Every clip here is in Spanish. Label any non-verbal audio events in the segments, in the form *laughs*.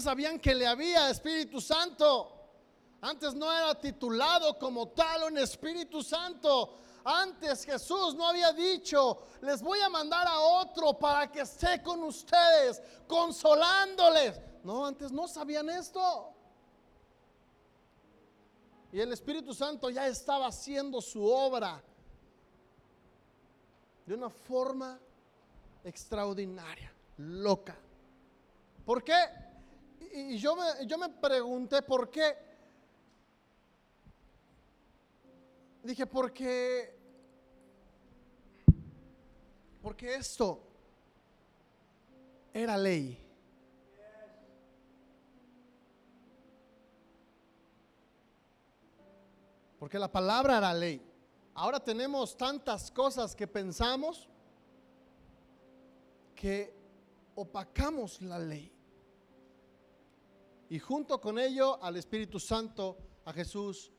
sabían que le había Espíritu Santo. Antes no era titulado como tal un Espíritu Santo. Antes Jesús no había dicho, les voy a mandar a otro para que esté con ustedes, consolándoles. No, antes no sabían esto. Y el Espíritu Santo ya estaba haciendo su obra de una forma extraordinaria, loca. ¿Por qué? Y yo me, yo me pregunté por qué. Dije, porque, porque esto era ley. Porque la palabra era ley. Ahora tenemos tantas cosas que pensamos que opacamos la ley. Y junto con ello al Espíritu Santo, a Jesús,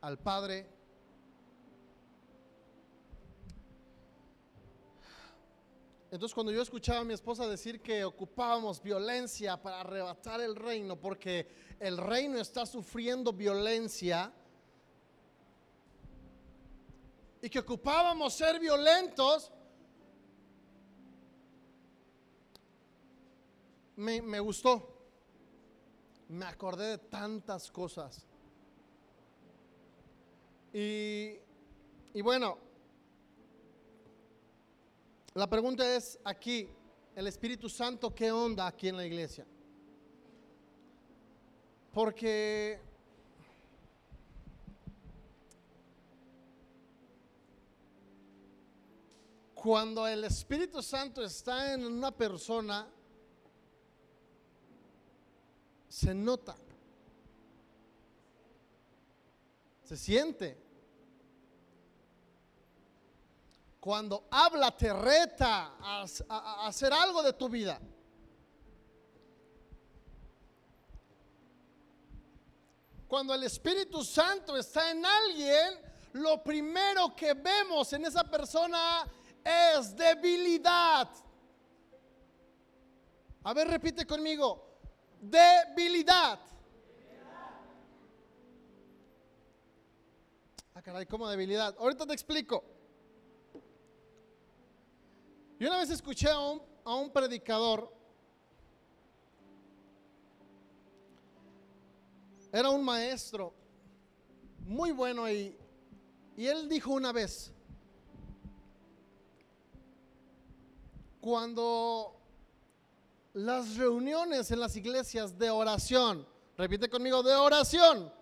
al Padre. Entonces cuando yo escuchaba a mi esposa decir que ocupábamos violencia para arrebatar el reino, porque el reino está sufriendo violencia, y que ocupábamos ser violentos, me, gustó. Me acordé de tantas cosas. Y, y bueno, la pregunta es aquí, el Espíritu Santo, ¿qué onda aquí en la iglesia? Porque cuando el Espíritu Santo está en una persona, se nota, se siente. Cuando habla, te reta a, a- hacer algo de tu vida. Cuando el Espíritu Santo está en alguien, lo primero que vemos en esa persona es debilidad. A ver, repite conmigo. Debilidad. Ah, caray, ¿cómo debilidad? Ahorita te explico. Yo una vez escuché a un, a un predicador, era un maestro muy bueno y, y él dijo una vez, cuando las reuniones en las iglesias de oración, repite conmigo, de oración,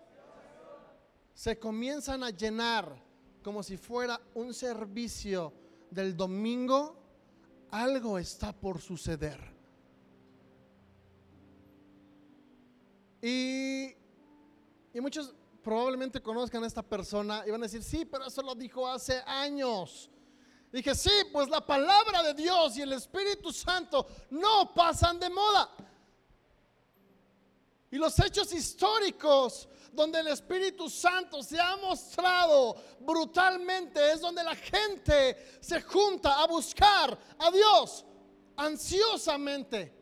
se comienzan a llenar como si fuera un servicio del domingo, algo está por suceder. Y, y muchos probablemente conozcan a esta persona y van a decir, sí, pero eso lo dijo hace años. Dije, sí, pues la palabra de Dios y el Espíritu Santo no pasan de moda. Y los hechos históricos donde el Espíritu Santo se ha mostrado brutalmente es donde la gente se junta a buscar a Dios ansiosamente.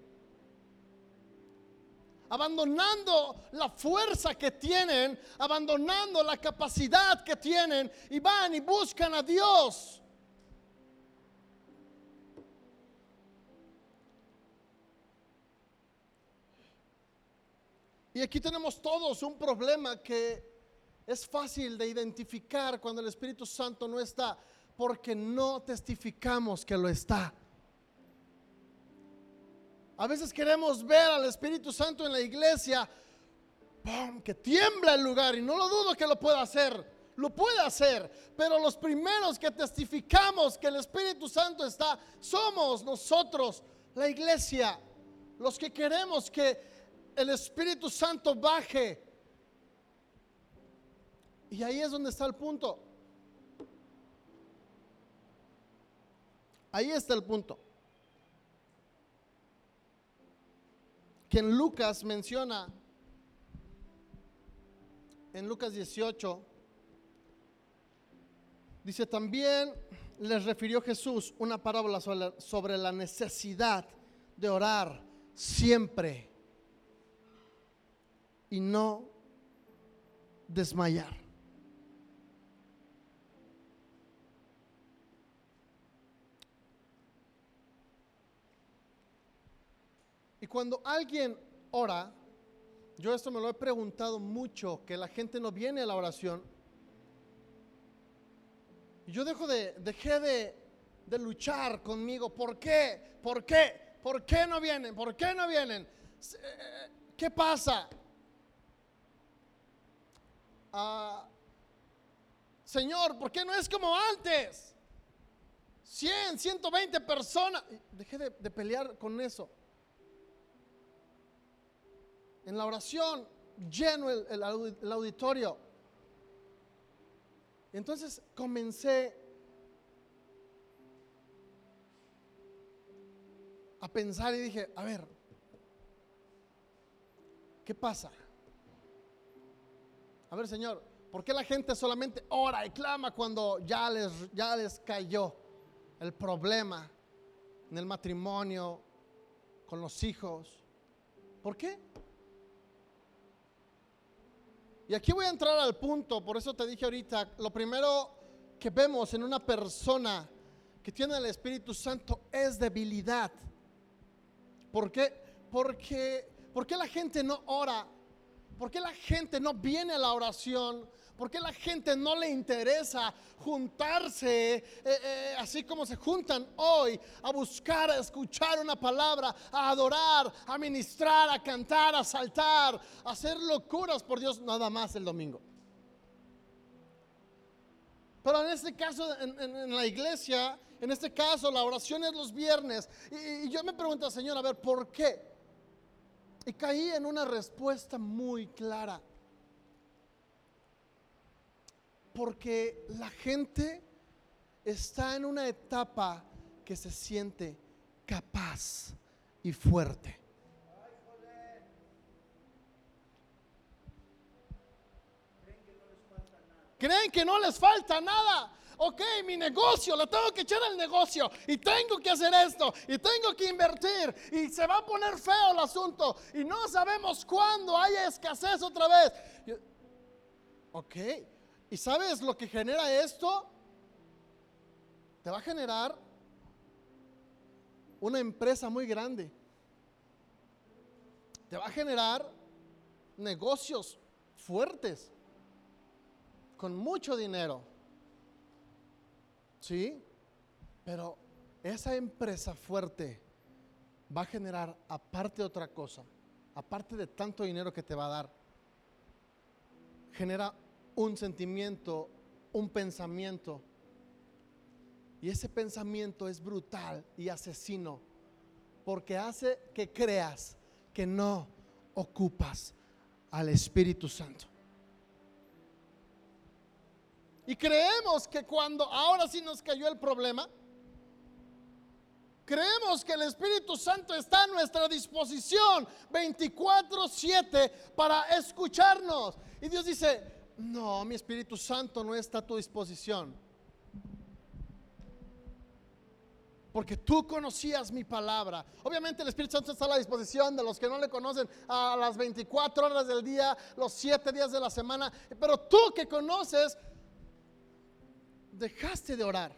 Abandonando la fuerza que tienen, abandonando la capacidad que tienen y van y buscan a Dios. Y aquí tenemos todos un problema que es fácil de identificar cuando el Espíritu Santo no está, porque no testificamos que lo está. A veces queremos ver al Espíritu Santo en la iglesia, que tiembla el lugar, y no lo dudo que lo pueda hacer, lo puede hacer, pero los primeros que testificamos que el Espíritu Santo está, somos nosotros, la iglesia, los que queremos que el Espíritu Santo baje. Y ahí es donde está el punto. Ahí está el punto. Que en Lucas menciona, en Lucas 18, dice también les refirió Jesús una parábola sobre, sobre la necesidad de orar siempre y no desmayar. Y cuando alguien ora, yo esto me lo he preguntado mucho, que la gente no viene a la oración. Y yo dejo de, dejé de, de luchar conmigo. ¿Por qué? ¿Por qué? ¿Por qué no vienen? ¿Por qué no vienen? Eh, ¿Qué pasa? Señor, ¿por qué no es como antes? 100, 120 personas. Dejé de, pelear con eso. En la oración lleno el, el el auditorio. Entonces comencé a pensar y dije, a ver, ¿qué pasa? A ver, Señor, ¿por qué la gente solamente ora y clama cuando ya les, ya les cayó el problema en el matrimonio, con los hijos? ¿Por qué? Y aquí voy a entrar al punto, por eso te dije ahorita, lo primero que vemos en una persona que tiene el Espíritu Santo es debilidad. ¿Por qué? Porque, ¿por qué la gente no ora? ¿Por qué la gente no viene a la oración? ¿Por qué la gente no le interesa juntarse eh, eh, así como se juntan hoy a buscar, a escuchar una palabra, a adorar, a ministrar, a cantar, a saltar, a hacer locuras por Dios nada más el domingo? Pero en este caso, en, la iglesia, en este caso, la oración es los viernes. Y, y yo me pregunto, Señor, a ver, ¿por qué? Y caí en una respuesta muy clara. Porque la gente está en una etapa que se siente capaz y fuerte. Creen que no les falta nada. Ok, mi negocio, le tengo que echar el negocio y tengo que hacer esto y tengo que invertir y se va a poner feo el asunto y no sabemos cuándo haya escasez otra vez. Ok, ¿y sabes lo que genera esto? Te va a generar una empresa muy grande. Te va a generar negocios fuertes con mucho dinero. ¿Sí? Pero esa empresa fuerte va a generar, aparte de otra cosa, aparte de tanto dinero que te va a dar, genera un sentimiento, un pensamiento. Y ese pensamiento es brutal y asesino, porque hace que creas que no ocupas al Espíritu Santo. Y creemos que cuando ahora sí nos cayó el problema, creemos que el Espíritu Santo está a nuestra disposición 24/7 para escucharnos. Y Dios dice, no, mi Espíritu Santo no está a tu disposición. Porque tú conocías mi palabra. Obviamente el Espíritu Santo está a la disposición de los que no le conocen a las 24 horas del día, los 7 días de la semana. Pero tú que conoces, dejaste de orar.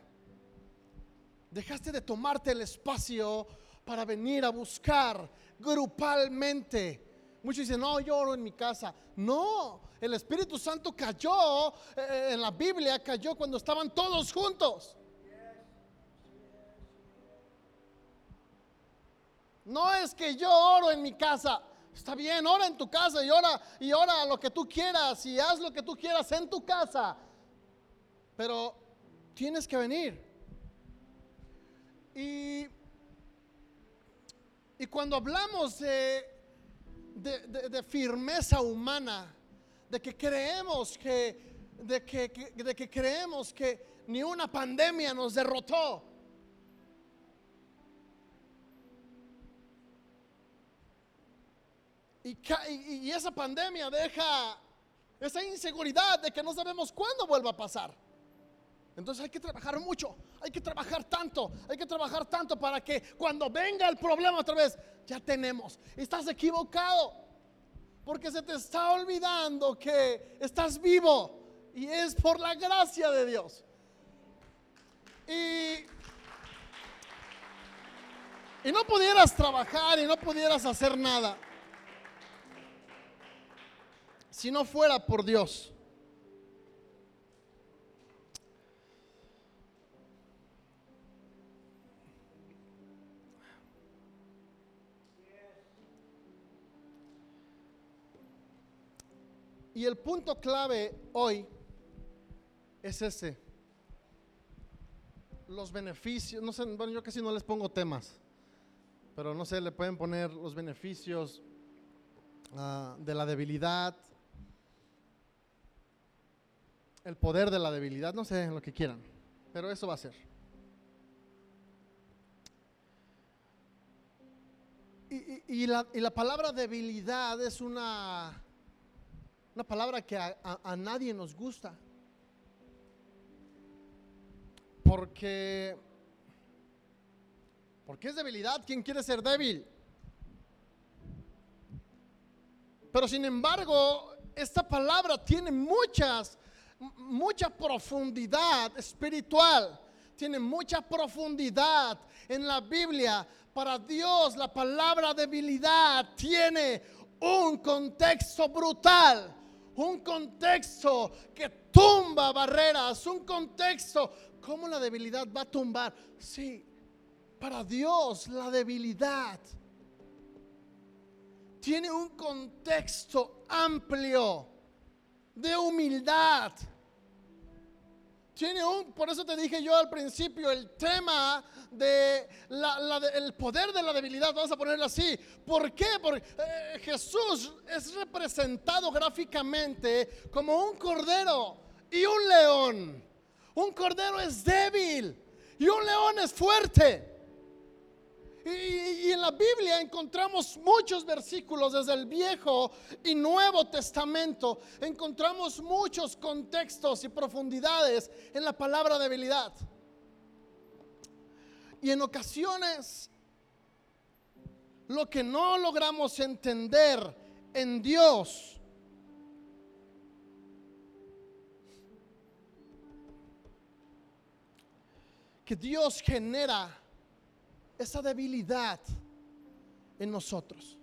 Dejaste de tomarte el espacio para venir a buscar grupalmente. Muchos dicen, no, yo oro en mi casa. No, el Espíritu Santo cayó eh, en la Biblia, cayó cuando estaban todos juntos. No es que yo oro en mi casa. Está bien, ora en tu casa y ora y ora lo que tú quieras y haz lo que tú quieras en tu casa. Pero tienes que venir. Y, cuando hablamos de, firmeza humana, de que creemos que, de que, de que creemos que ni una pandemia nos derrotó. Y- y esa pandemia deja esa inseguridad de que no sabemos cuándo vuelva a pasar. Entonces hay que trabajar mucho, hay que trabajar tanto, hay que trabajar tanto para que cuando venga el problema otra vez, ya tenemos. Estás equivocado, porque se te está olvidando que estás vivo y es por la gracia de Dios. Y, no pudieras trabajar y no pudieras hacer nada si no fuera por Dios. Y el punto clave hoy es ese. Los beneficios, no sé, bueno, yo casi no les pongo temas, pero no sé, le pueden poner los beneficios ah, de la debilidad, el poder de la debilidad, no sé, lo que quieran, pero eso va a ser. Y, la, y la palabra debilidad es una una palabra que a, nadie nos gusta. Porque, porque es debilidad. ¿Quién quiere ser débil? Pero sin embargo, esta palabra tiene muchas, mucha profundidad espiritual. Tiene mucha profundidad en la Biblia. Para Dios la palabra debilidad tiene un contexto brutal un contexto que tumba barreras, un contexto, ¿cómo la debilidad va a tumbar? Sí, para Dios la debilidad tiene un contexto amplio de humildad tiene un, por eso te dije yo al principio, el tema de el poder de la debilidad, vamos a ponerlo así. ¿Por qué? Porque eh, Jesús es representado gráficamente como un cordero y un león. Un cordero es débil y un león es fuerte. Y, en la Biblia encontramos muchos versículos desde el Viejo y Nuevo Testamento. Encontramos muchos contextos y profundidades en la palabra debilidad. Y en ocasiones lo que no logramos entender en Dios que Dios genera esa debilidad en nosotros.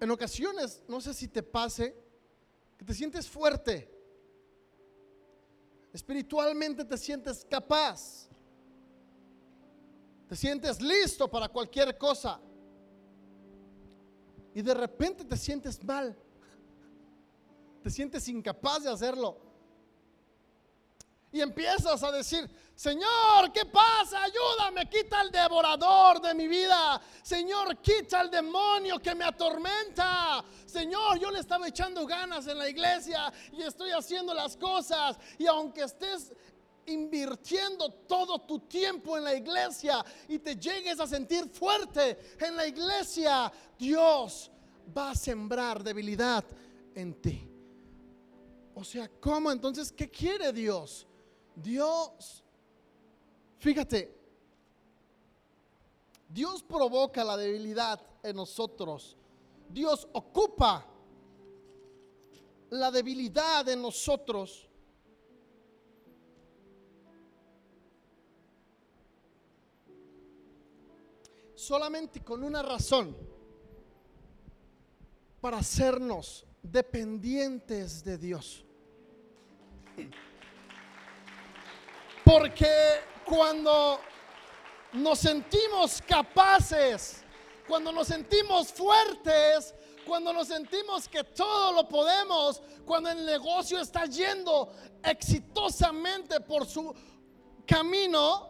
En ocasiones, no sé si te pase, que te sientes fuerte, espiritualmente te sientes capaz, te sientes listo para cualquier cosa y de repente te sientes mal, te sientes incapaz de hacerlo. Y empiezas a decir, Señor, ¿qué pasa? Ayúdame, quita el devorador de mi vida. Señor, quita el demonio que me atormenta. Señor, yo le estaba echando ganas en la iglesia y estoy haciendo las cosas. Y aunque estés invirtiendo todo tu tiempo en la iglesia y te llegues a sentir fuerte en la iglesia, Dios va a sembrar debilidad en ti. O sea, ¿cómo entonces? ¿Qué quiere Dios? Dios, fíjate, Dios provoca la debilidad en nosotros. Dios ocupa la debilidad en nosotros. Solamente con una razón, para hacernos dependientes de Dios. Porque cuando nos sentimos capaces, cuando nos sentimos fuertes, cuando nos sentimos que todo lo podemos, cuando el negocio está yendo exitosamente por su camino,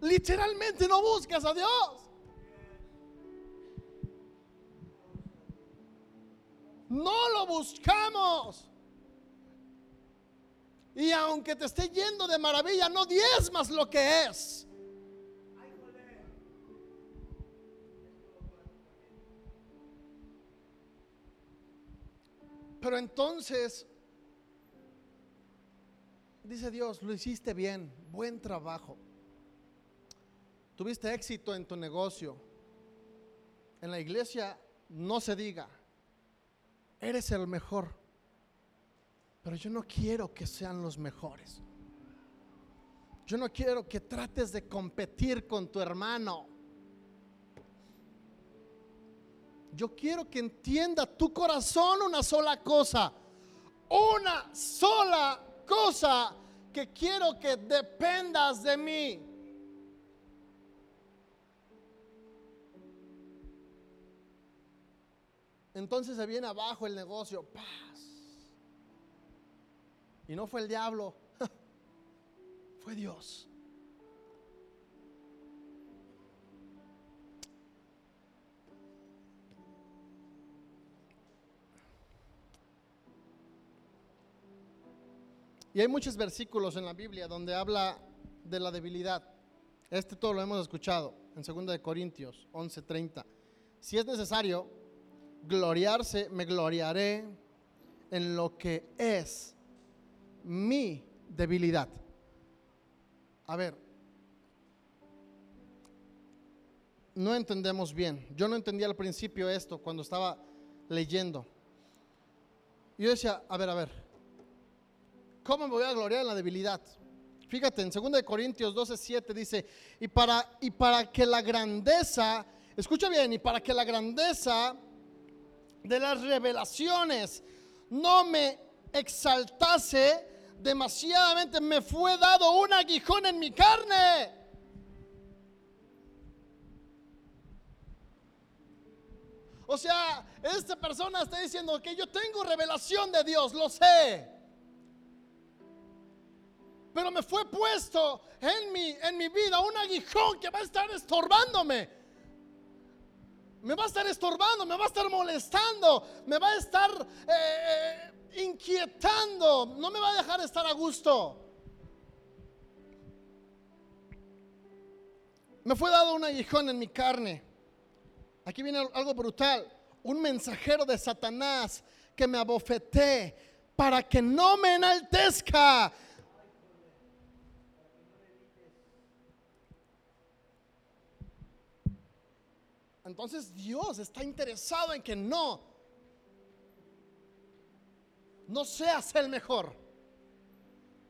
literalmente no buscas a Dios. No lo buscamos. Y aunque te esté yendo de maravilla, no diezmas lo que es. Pero entonces, dice Dios, lo hiciste bien, buen trabajo. Tuviste éxito en tu negocio. En la iglesia no se diga, eres el mejor. Pero yo no quiero que sean los mejores. Yo no quiero que trates de competir con tu hermano. Yo quiero que entienda tu corazón una sola cosa. Una sola cosa que quiero que dependas de mí. Entonces se viene abajo el negocio. Paz. Y no fue el diablo, *laughs* fue Dios. Y hay muchos versículos en la Biblia donde habla de la debilidad. Este todo lo hemos escuchado en 2 de Corintios 11:30. Si es necesario gloriarse, me gloriaré en lo que es mi debilidad. A ver, no entendemos bien. Yo no entendía al principio esto cuando estaba leyendo. Yo decía, a ver, a ver, ¿cómo me voy a gloriar en la debilidad? Fíjate, en 2 Corintios 12, 7 dice, y para, y para que la grandeza, escucha bien, y para que la grandeza de las revelaciones no me exaltase demasiadamente, me fue dado un aguijón en mi carne. O sea, esta persona está diciendo que yo tengo revelación de Dios, lo sé. Pero me fue puesto en mi, en mi vida un aguijón que va a estar estorbándome me va a estar estorbando, me va a estar molestando, me va a estar eh, eh, inquietando, no me va a dejar estar a gusto. Me fue dado un aguijón en mi carne. Aquí viene algo brutal. Un mensajero de Satanás que me abofeté para que no me enaltezca Entonces Dios está interesado en que no, no seas el mejor.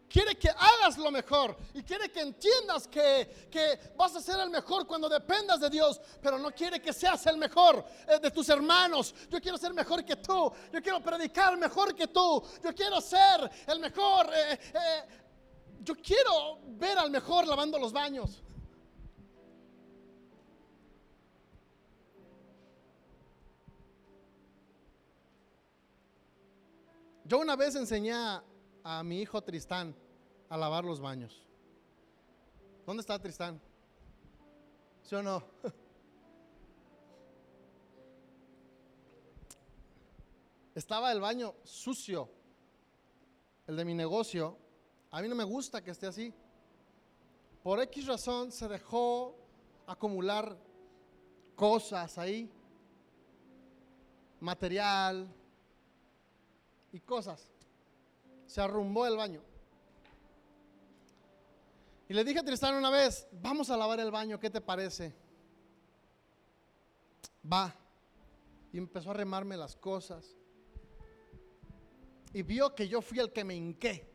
Quiere que hagas lo mejor y quiere que entiendas que, que, vas a ser el mejor cuando dependas de Dios, pero no quiere que seas el mejor eh, de tus hermanos. Yo quiero ser mejor que tú, yo quiero predicar mejor que tú, yo quiero ser el mejor. Eh, eh, yo quiero ver al mejor lavando los baños. Yo una vez enseñé a, mi hijo Tristán a lavar los baños. ¿Dónde está Tristán? ¿Sí o no? *laughs* Estaba el baño sucio, el de mi negocio. A mí no me gusta que esté así. Por X razón se dejó acumular cosas ahí, material, y cosas. Se arrumbó el baño. Y le dije a Tristán una vez, vamos a lavar el baño, ¿qué te parece? Va. Y empezó a remarme las cosas. Y vio que yo fui el que me hinqué.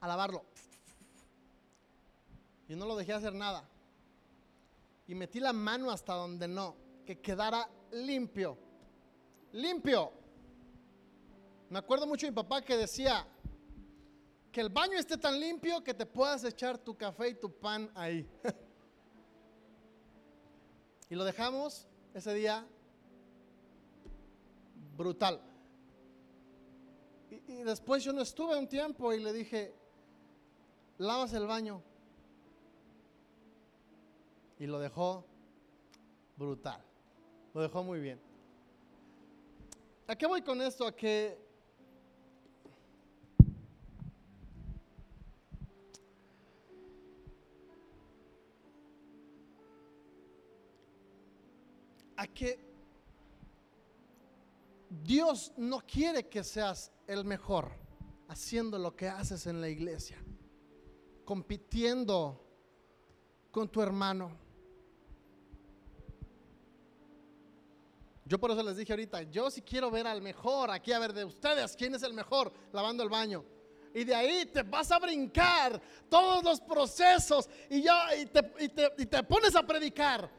A lavarlo. Y no lo dejé hacer nada. Y metí la mano hasta donde no, que quedara limpio. Limpio. Me acuerdo mucho de mi papá que decía que el baño esté tan limpio que te puedas echar tu café y tu pan ahí. *laughs* y lo dejamos ese día brutal. Y, y, después yo no estuve un tiempo y le dije, lavas el baño. Y lo dejó brutal. Lo dejó muy bien. ¿A qué voy con esto? A que a que Dios no quiere que seas el mejor haciendo lo que haces en la iglesia, compitiendo con tu hermano. Yo por eso les dije ahorita, yo si quiero ver al mejor, aquí a ver de ustedes, ¿quién es el mejor lavando el baño? Y de ahí te vas a brincar todos los procesos y, ya, y, te, y te- y te pones a predicar.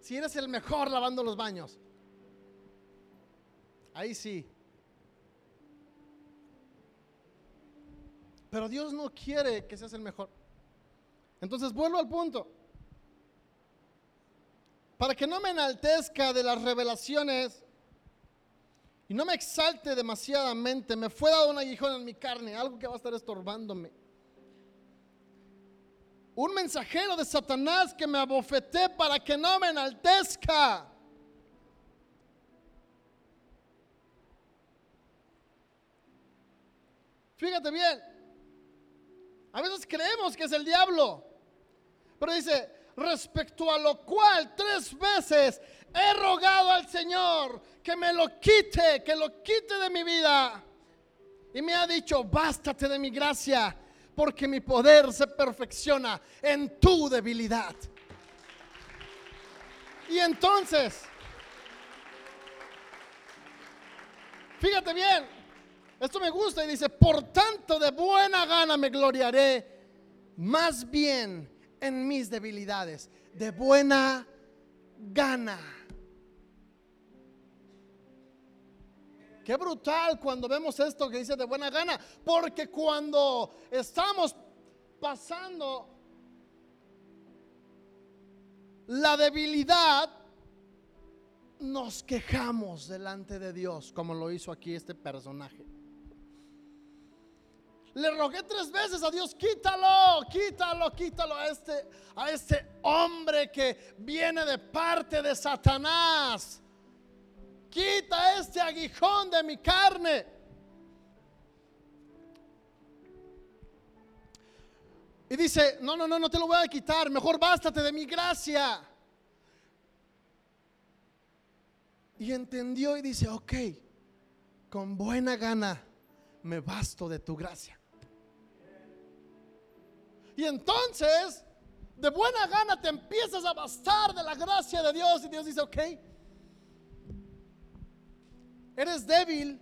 Si eres el mejor lavando los baños. Ahí sí. Pero Dios no quiere que seas el mejor. Entonces vuelvo al punto. Para que no me enaltezca de las revelaciones y no me exalte demasiadamente, me fue dado un aguijón en mi carne, algo que va a estar estorbándome. Un mensajero de Satanás que me abofeté para que no me enaltezca. Fíjate bien. A veces creemos que es el diablo. Pero dice, respecto a lo cual tres veces he rogado al Señor que me lo quite, que lo quite de mi vida. Y me ha dicho, bástate de mi gracia, porque mi poder se perfecciona en tu debilidad. Y entonces, fíjate bien, esto me gusta y dice, por tanto de buena gana me gloriaré más bien en mis debilidades, de buena gana. Qué brutal cuando vemos esto que dice de buena gana, porque cuando estamos pasando la debilidad, nos quejamos delante de Dios, como lo hizo aquí este personaje. Le rogué tres veces a Dios, quítalo, quítalo, quítalo a este, a este hombre que viene de parte de Satanás. Quita este aguijón de mi carne. Y dice, no, no, no, no te lo voy a quitar, mejor bástate de mi gracia. Y entendió y dice, ok, con buena gana me basto de tu gracia. Y entonces, de buena gana te empiezas a bastar de la gracia de Dios. Y Dios dice, ok, eres débil.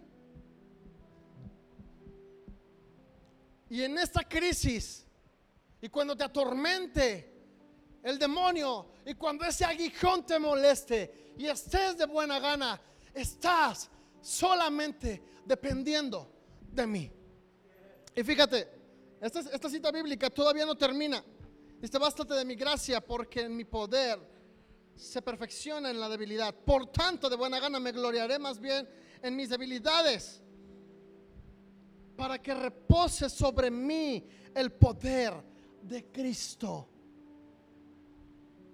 Y en esta crisis, y cuando te atormente el demonio, y cuando ese aguijón te moleste, y estés de buena gana, estás solamente dependiendo de mí. Y fíjate, esta, cita bíblica todavía no termina. Dice, bástate de mi gracia porque en mi poder se perfecciona en la debilidad. Por tanto, de buena gana me gloriaré más bien en mis debilidades para que repose sobre mí el poder de Cristo.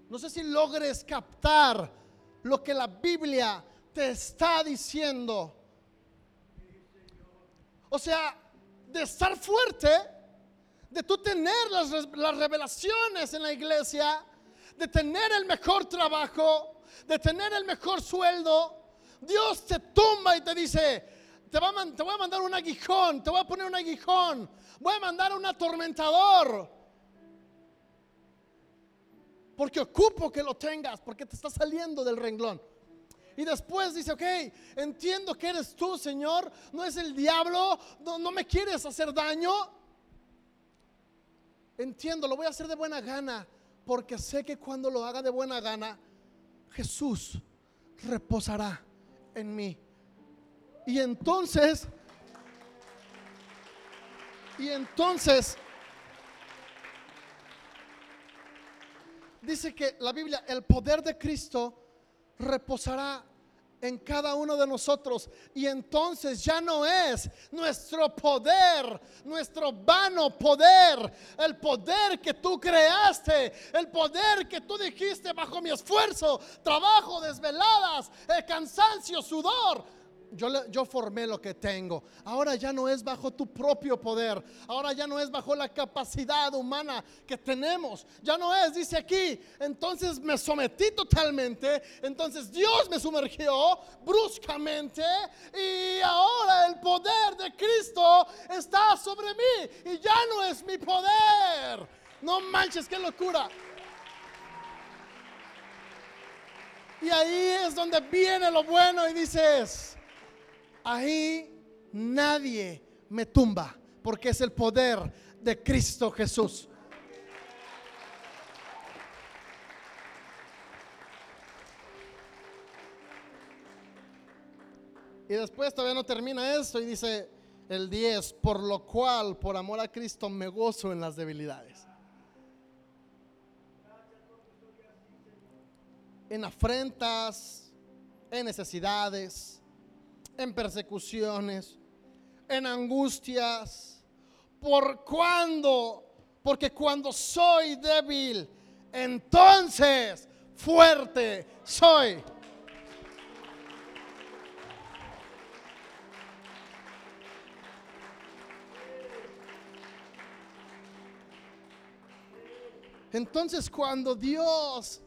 No sé si logres captar lo que la Biblia te está diciendo. O sea, de estar fuerte, de tú tener las, revelaciones en la iglesia, de tener el mejor trabajo, de tener el mejor sueldo, Dios te tumba y te dice, te, va a te voy a mandar un aguijón, te voy a poner un aguijón, voy a mandar un atormentador. Porque ocupo que lo tengas, porque te está saliendo del renglón. Y después dice, ok, entiendo que eres tú, Señor, no es el diablo, no me quieres hacer daño. Entiendo, lo voy a hacer de buena gana, porque sé que cuando lo haga de buena gana, Jesús reposará en mí. Y entonces, y entonces, dice que la Biblia, el poder de Cristo reposará en cada uno de nosotros. Y entonces ya no es nuestro poder, nuestro vano poder, el poder que tú creaste, el poder que tú dijiste bajo mi esfuerzo, trabajo, desveladas, eh, cansancio, sudor. Yo, formé lo que tengo. Ahora ya no es bajo tu propio poder. Ahora ya no es bajo la capacidad humana que tenemos. Ya no es, dice aquí. Entonces me sometí totalmente. Entonces Dios me sumergió bruscamente. Y ahora el poder de Cristo está sobre mí. Y ya no es mi poder. No manches, qué locura. Y ahí es donde viene lo bueno y dices, ahí nadie me tumba, porque es el poder de Cristo Jesús. Y después todavía no termina esto y dice el 10, por lo cual, por amor a Cristo, me gozo en las debilidades. En afrentas, en necesidades, en persecuciones, en angustias. ¿Por cuándo? Porque cuando soy débil, entonces fuerte soy. Entonces cuando Dios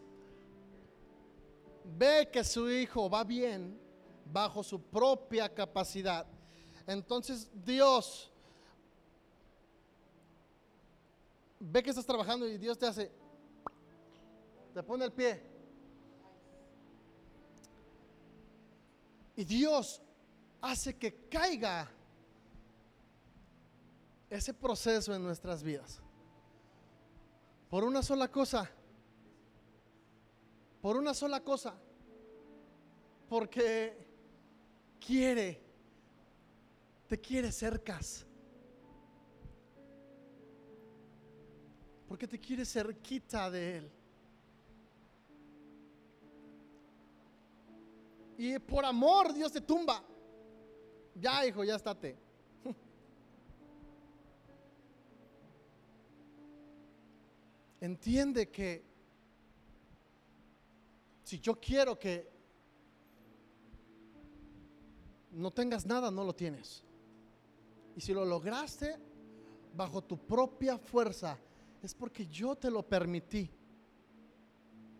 ve que su hijo va bien bajo su propia capacidad, entonces Dios ve que estás trabajando y Dios te hace, te pone el pie. Y Dios hace que caiga ese proceso en nuestras vidas. Por una sola cosa. Por una sola cosa. Porque quiere, te quiere cercas. Porque te quiere cerquita de Él. Y por amor Dios te tumba. Ya, hijo, ya estate. *laughs* Entiende que si yo quiero que no tengas nada, no lo tienes. Y si lo lograste bajo tu propia fuerza, es porque yo te lo permití.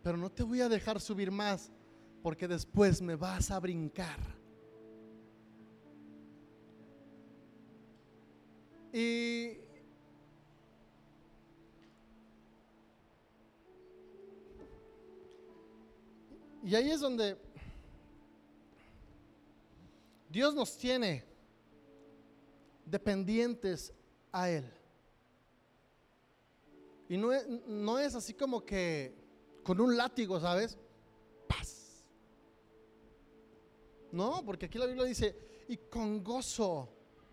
Pero no te voy a dejar subir más, porque después me vas a brincar. Y Y ahí es donde Dios nos tiene dependientes a Él. Y no es, no es así como que con un látigo, ¿sabes? Paz. No, porque aquí la Biblia dice, y con gozo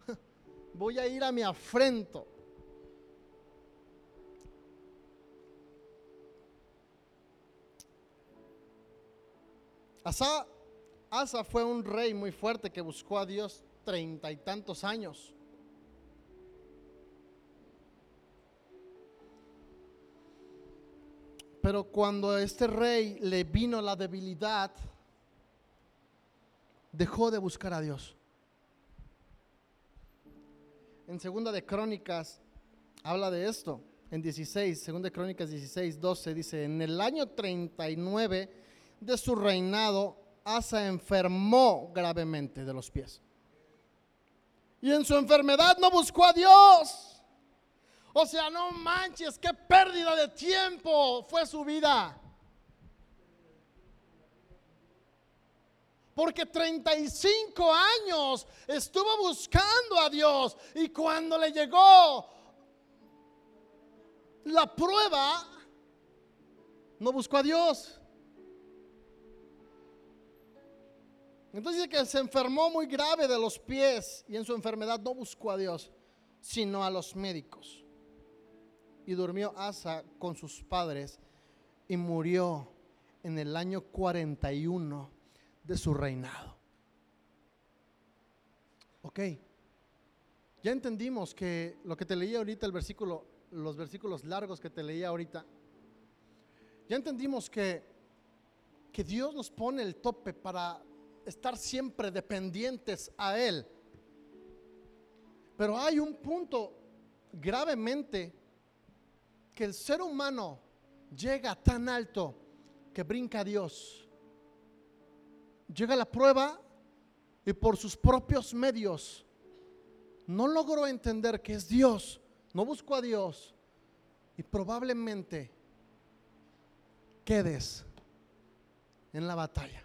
*laughs* voy a ir a mi afrento. Asa, Asa fue un rey muy fuerte que buscó a Dios treinta y tantos años. Pero cuando a este rey le vino la debilidad, dejó de buscar a Dios. En segunda de Crónicas habla de esto. En 16, segunda de Crónicas 16, 12 dice, en el año 39 de su reinado, Asa enfermó gravemente de los pies. Y en su enfermedad no buscó a Dios. O sea, no manches, qué pérdida de tiempo fue su vida. Porque 35 años estuvo buscando a Dios y cuando le llegó la prueba, no buscó a Dios. Entonces dice que se enfermó muy grave de los pies y en su enfermedad no buscó a Dios, sino a los médicos. Y durmió Asa con sus padres y murió en el año 41 de su reinado. Ok, ya entendimos que lo que te leí ahorita, el versículo, los versículos largos que te leí ahorita, ya entendimos que, que Dios nos pone el tope para estar siempre dependientes a Él. Pero hay un punto gravemente que el ser humano llega tan alto que brinca a Dios. Llega la prueba y por sus propios medios no logró entender que es Dios, no buscó a Dios y probablemente quedes en la batalla.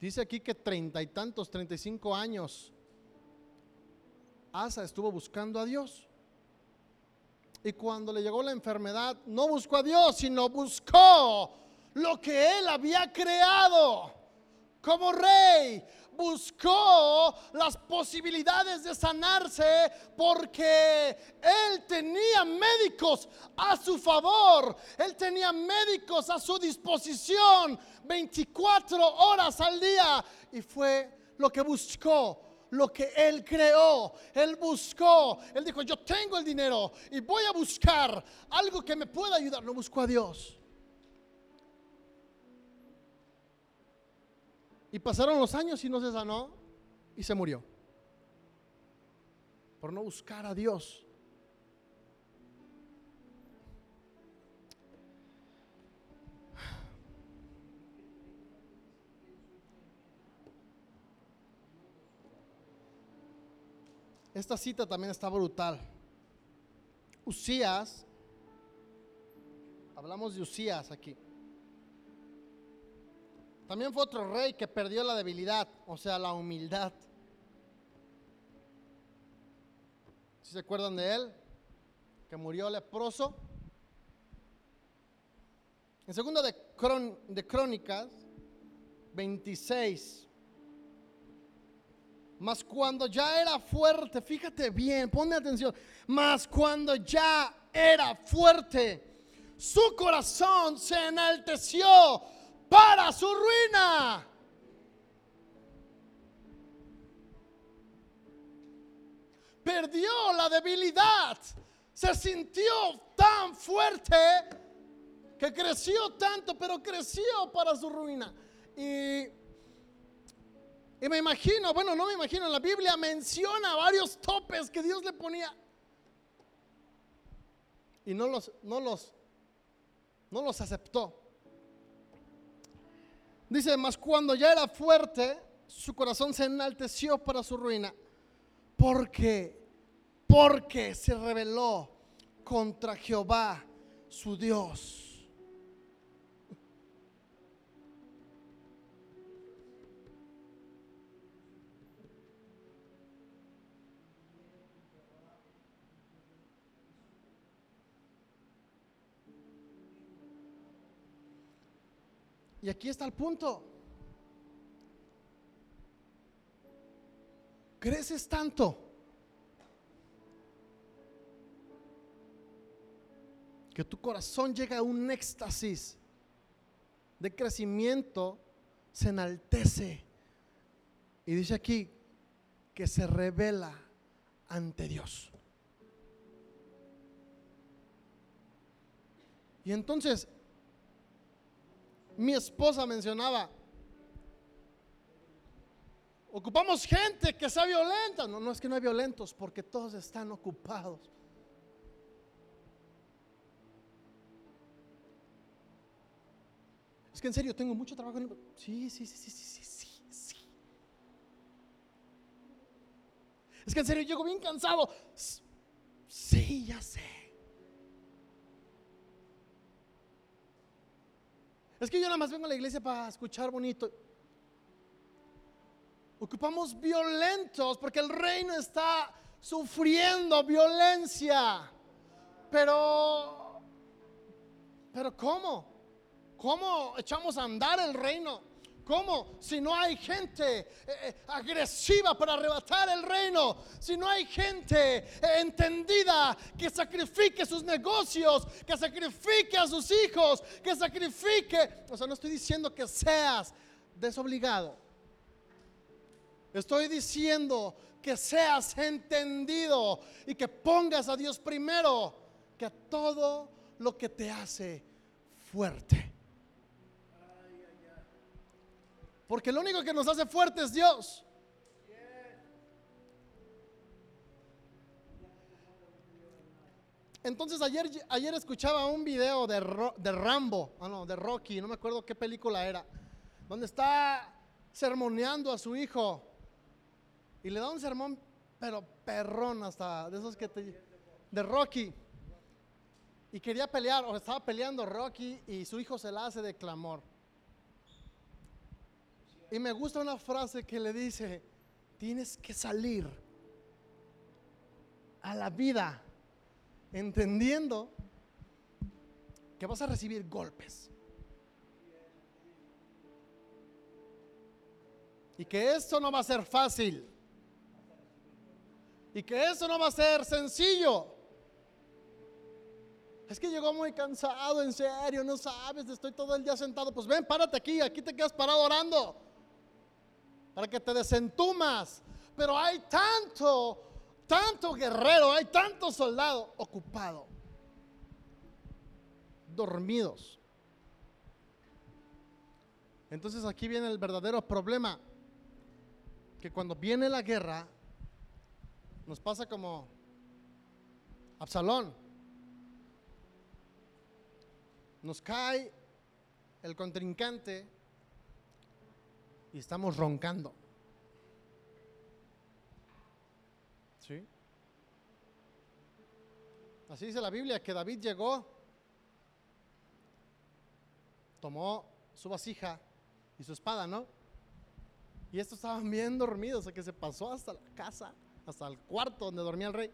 Dice aquí que treinta y tantos, treinta y cinco años, Asa estuvo buscando a Dios. Y cuando le llegó la enfermedad, no buscó a Dios, sino buscó lo que él había creado como rey. Buscó las posibilidades de sanarse porque él tenía médicos a su favor. Él tenía médicos a su disposición 24 horas al día. Y fue lo que buscó lo que él creó. Él buscó, él dijo, yo tengo el dinero y voy a buscar algo que me pueda ayudar. No buscó a Dios. Y pasaron los años y no se sanó y se murió. Por no buscar a Dios. Esta cita también está brutal. Usías, hablamos de Usías aquí. También fue otro rey que perdió la debilidad, o sea, la humildad. Si se acuerdan de él? Que murió leproso. En segundo de, Crónicas 26. Mas cuando ya era fuerte, fíjate bien, ponme atención. Mas cuando ya era fuerte, su corazón se enalteció para su ruina. Perdió la debilidad. Se sintió tan fuerte que creció tanto, pero creció para su ruina. Y, y me imagino, bueno, no me imagino, la Biblia menciona varios topes que Dios le ponía. Y no los, no los, no los aceptó. Dice, mas cuando ya era fuerte, su corazón se enalteció para su ruina. Porque, porque se rebeló contra Jehová, su Dios. Y aquí está el punto. Creces tanto que tu corazón llega a un éxtasis de crecimiento, se enaltece. Y dice aquí que se revela ante Dios. Y entonces mi esposa mencionaba, ocupamos gente que sea violenta. No, no es que no hay violentos, porque todos están ocupados. Es que en serio, tengo mucho trabajo. Sí, sí, sí, sí, sí, sí, sí. Es que en serio, llego bien cansado. Sí, ya sé. Es que yo nada más vengo a la iglesia para escuchar bonito. Ocupamos violentos porque el reino está sufriendo violencia. Pero, pero ¿cómo? ¿Cómo echamos a andar el reino? ¿Cómo? Si no hay gente eh, eh, agresiva para arrebatar el reino, si no hay gente eh, entendida que sacrifique sus negocios, que sacrifique a sus hijos, que sacrifique, o sea, no estoy diciendo que seas desobligado. Estoy diciendo que seas entendido y que pongas a Dios primero que todo lo que te hace fuerte. Porque lo único que nos hace fuertes es Dios. Entonces ayer, ayer escuchaba un video de, de Rambo, ah, no, de Rocky, no me acuerdo qué película era, donde está sermoneando a su hijo y le da un sermón, pero perrón hasta, de esos que te... De Rocky. Y quería pelear, o estaba peleando Rocky y su hijo se la hace de clamor. Y me gusta una frase que le dice, tienes que salir a la vida entendiendo que vas a recibir golpes. Y que esto no va a ser fácil. Y que esto no va a ser sencillo. Es que llegó muy cansado, en serio, no sabes, estoy todo el día sentado. Pues ven, párate aquí, aquí te quedas parado orando. Para que te desentumas. Pero hay tanto tanto guerrero, hay tanto soldado ocupado, dormidos. Entonces aquí viene el verdadero problema, que cuando viene la guerra, nos pasa como Absalón. Nos cae el contrincante y estamos roncando. Así dice la Biblia, que David llegó, tomó su vasija y su espada, ¿no? Y estos estaban bien dormidos, o sea que se pasó hasta la casa, hasta el cuarto donde dormía el rey.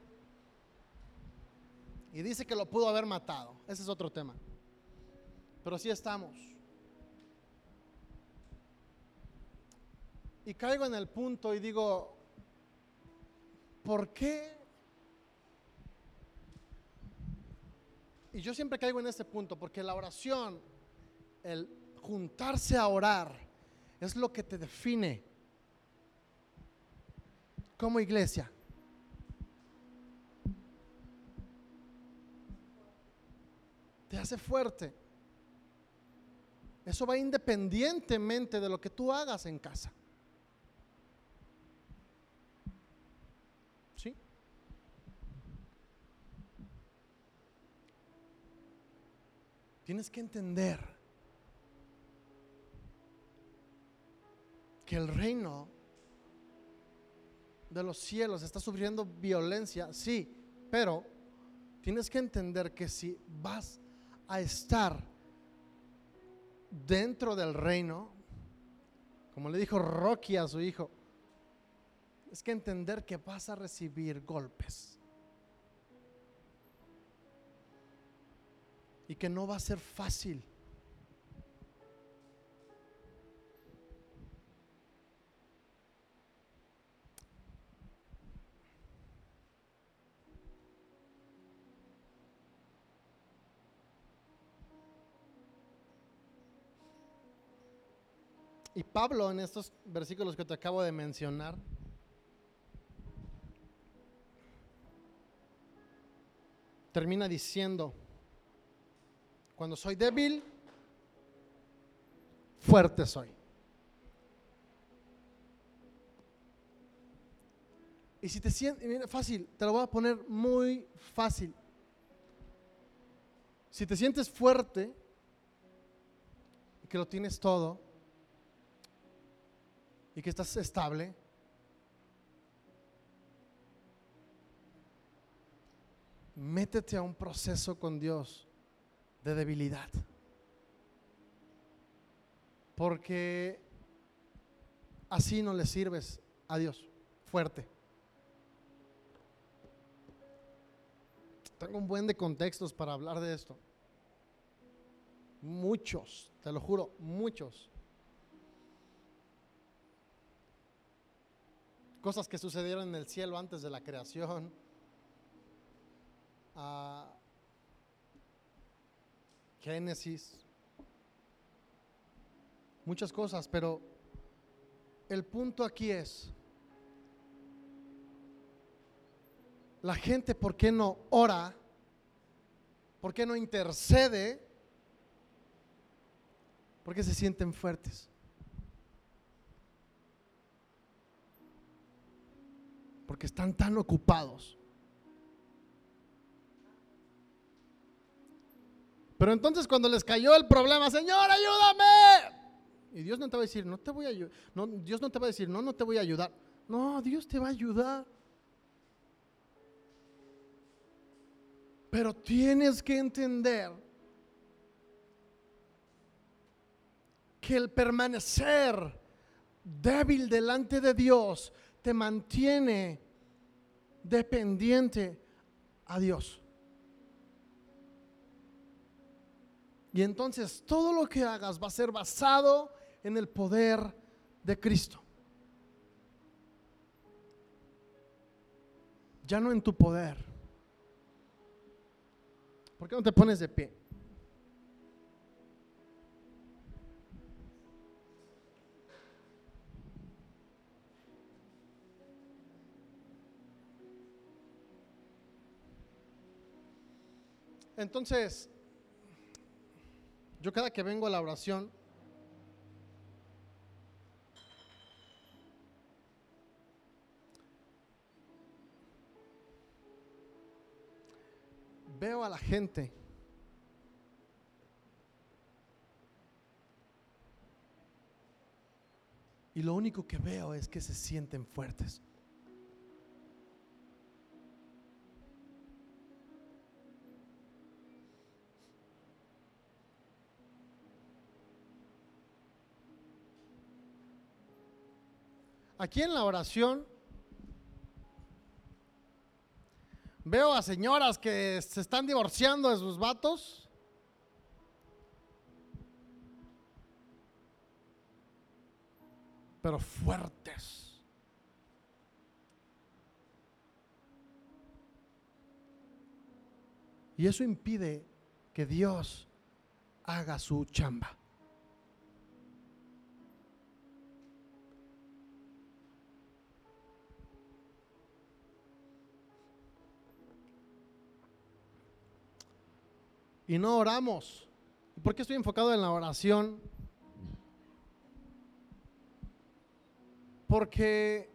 Y dice que lo pudo haber matado. Ese es otro tema. Pero así estamos. Y caigo en el punto y digo, ¿por qué Y yo siempre caigo en este punto, porque la oración, el juntarse a orar, es lo que te define como iglesia. Te hace fuerte. Eso va independientemente de lo que tú hagas en casa. Tienes que entender que el reino de los cielos está sufriendo violencia, sí, pero tienes que entender que si vas a estar dentro del reino, como le dijo Rocky a su hijo, es que entender que vas a recibir golpes. Y que no va a ser fácil. Y Pablo en estos versículos que te acabo de mencionar, termina diciendo, cuando soy débil, fuerte soy. Y si te sientes, fácil, te lo voy a poner muy fácil. Si te sientes fuerte y que lo tienes todo y que estás estable, métete a un proceso con Dios de debilidad. Porque así no le sirves a Dios fuerte. Tengo un buen de contextos para hablar de esto. Muchos, te lo juro, muchos. Cosas que sucedieron en el cielo antes de la creación. Ah, Génesis, muchas cosas, pero el punto aquí es, la gente, ¿por qué no ora? ¿Por qué no intercede? ¿Por qué se sienten fuertes? Porque están tan ocupados Pero entonces cuando les cayó el problema, Señor, ayúdame. Y Dios no te va a decir, no te voy a ayudar. No, Dios no te va a decir, no, no te voy a ayudar. No, Dios te va a ayudar. Pero tienes que entender que el permanecer débil delante de Dios te mantiene dependiente a Dios. Y entonces todo lo que hagas va a ser basado en el poder de Cristo. Ya no en tu poder. ¿Por qué no te pones de pie? Entonces, yo cada que vengo a la oración, veo a la gente y lo único que veo es que se sienten fuertes. Aquí en la oración veo a señoras que se están divorciando de sus vatos. Pero fuertes. Y eso impide que Dios haga su chamba. Y no oramos. ¿Por qué estoy enfocado en la oración? Porque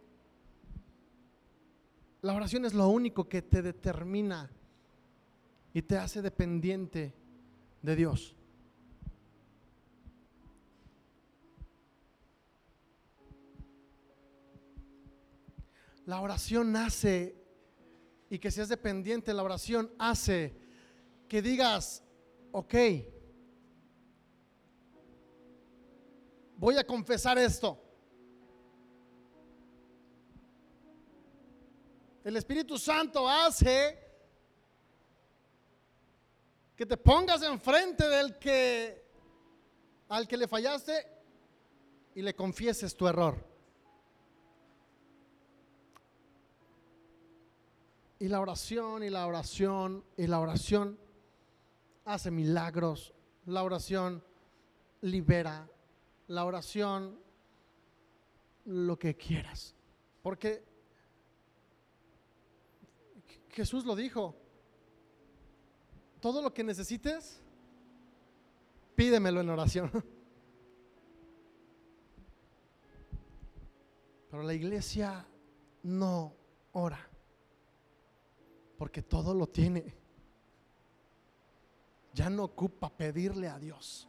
la oración es lo único que te determina y te hace dependiente de Dios. La oración hace, y que seas dependiente, la oración hace que digas, ok, voy a confesar esto. El Espíritu Santo hace que te pongas enfrente del que al que le fallaste y le confieses tu error. Y la oración y la oración y la oración hace milagros, la oración libera, la oración lo que quieras. Porque Jesús lo dijo, todo lo que necesites, pídemelo en oración. *laughs* Pero la iglesia no ora, porque todo lo tiene ya no ocupa pedirle a Dios.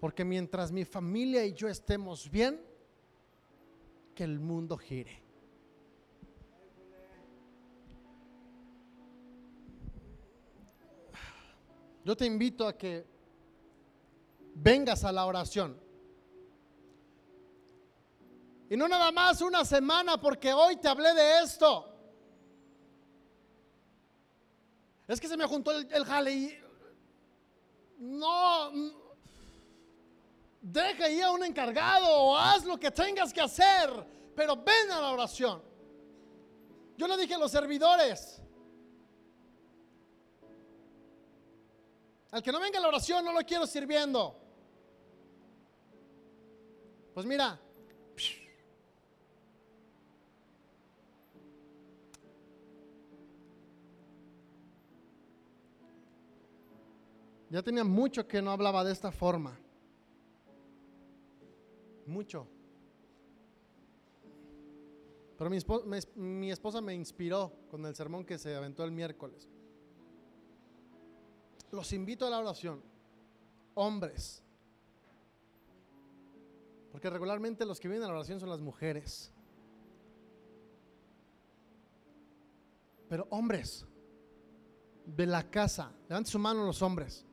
Porque mientras mi familia y yo estemos bien, que el mundo gire. Yo te invito a que vengas a la oración. Y no nada más una semana porque hoy te hablé de esto. Es que se me juntó el, jale y no, deja ahí a un encargado o haz lo que tengas que hacer, pero ven a la oración. Yo le dije a los servidores, al que no venga a la oración no lo quiero sirviendo. Pues mira, Ya tenía mucho que no hablaba de esta forma. mucho. Pero mi, espo- me- mi esposa me inspiró con el sermón que se aventó el miércoles. Los invito a la oración, hombres. Porque regularmente los que vienen a la oración son las mujeres. Pero hombres de la casa, levante su mano los hombres.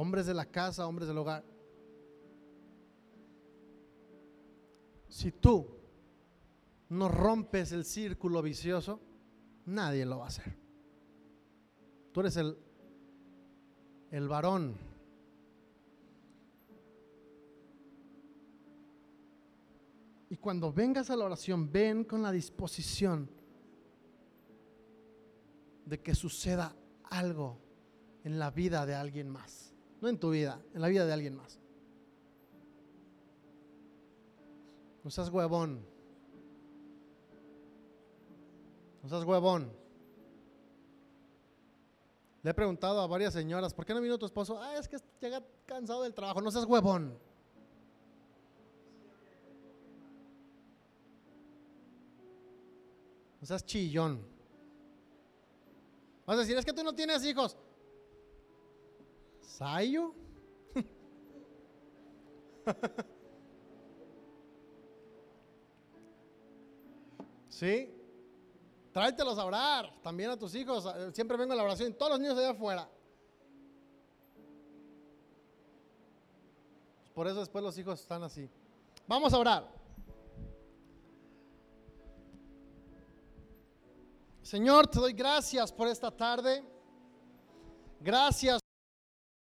Hombres de la casa, hombres del hogar. Si tú no rompes el círculo vicioso, nadie lo va a hacer. Tú eres el, el varón. Y cuando vengas a la oración, ven con la disposición de que suceda algo en la vida de alguien más. No en tu vida, en la vida de alguien más. No seas huevón. No seas huevón. Le he preguntado a varias señoras, ¿por qué no vino tu esposo? Ah, es que llega cansado del trabajo. No seas huevón. No seas chillón. Vas a decir, es que tú no tienes hijos. ¿Sayo? ¿Sí? Tráetelos a orar también a tus hijos. Siempre vengo a la oración. Todos los niños allá afuera. Por eso después los hijos están así. Vamos a orar. Señor, te doy gracias por esta tarde. Gracias